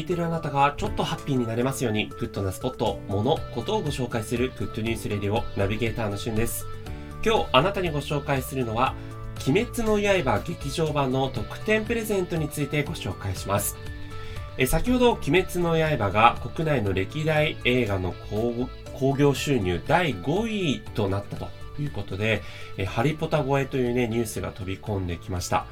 聞いてるあなたがちょっとハッピーになれますように、グッドなスポット、もの、ことをご紹介するグッドニュースレディオナビゲーターのしゅんです。今日あなたにご紹介するのは、鬼滅の刃劇場版の特典プレゼントについてご紹介します。え先ほど、鬼滅の刃が国内の歴代映画の興行収入第5位となったということで、えハリポタ超えというね、ニュースが飛び込んできました。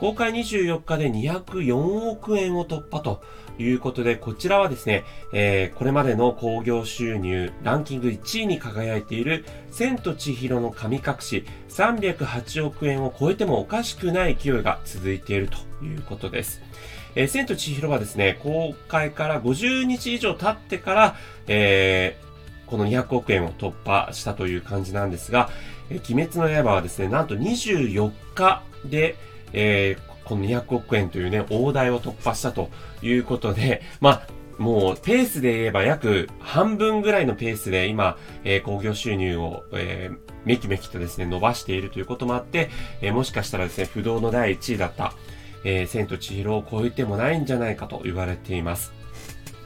公開24日で204億円を突破ということで、こちらはですね、えー、これまでの興行収入ランキング1位に輝いている、千と千尋の神隠し308億円を超えてもおかしくない勢いが続いているということです。えー、千と千尋はですね、公開から50日以上経ってから、えー、この200億円を突破したという感じなんですが、え、鬼滅の刃はですね、なんと24日で、えー、この200億円というね、大台を突破したということで、まあ、もう、ペースで言えば約半分ぐらいのペースで今、えー、工業収入を、えー、めきめきとですね、伸ばしているということもあって、えー、もしかしたらですね、不動の第1位だった、えー、千と千尋を超えてもないんじゃないかと言われています。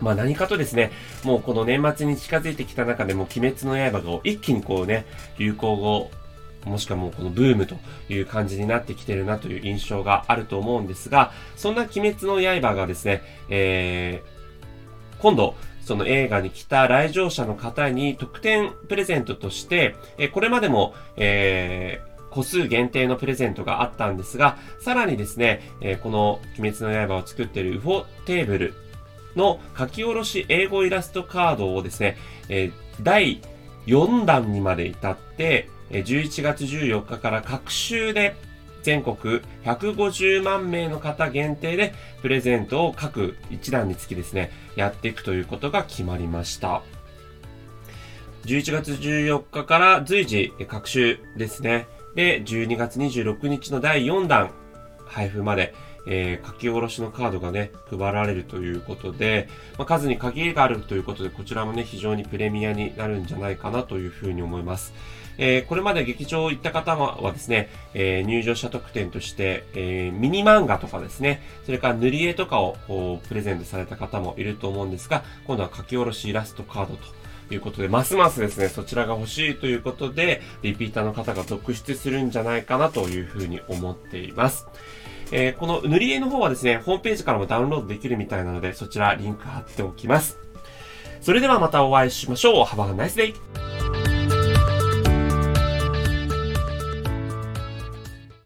まあ何かとですね、もうこの年末に近づいてきた中でも鬼滅の刃が一気にこうね、流行語もしくはもうこのブームという感じになってきてるなという印象があると思うんですが、そんな鬼滅の刃がですね、えー、今度、その映画に来た来場者の方に特典プレゼントとして、えこれまでも、えー個数限定のプレゼントがあったんですが、さらにですね、えこの鬼滅の刃を作っているウフォテーブルの書き下ろし英語イラストカードをですね、え第4弾にまで至って、11月14日から各週で全国150万名の方限定でプレゼントを各1段につきですね、やっていくということが決まりました。11月14日から随時各週ですね。で、12月26日の第4弾配布まで、えー、書き下ろしのカードがね、配られるということで、まあ、数に限りがあるということで、こちらもね、非常にプレミアになるんじゃないかなというふうに思います。えー、これまで劇場行った方はですね、えー、入場者特典として、えー、ミニ漫画とかですね、それから塗り絵とかをプレゼントされた方もいると思うんですが、今度は書き下ろしイラストカードと、いうことで、ますますですね、そちらが欲しいということで、リピーターの方が続出するんじゃないかなというふうに思っています。えー、この塗り絵の方はですね、ホームページからもダウンロードできるみたいなので、そちらリンク貼っておきます。それではまたお会いしましょう。Have a nice day!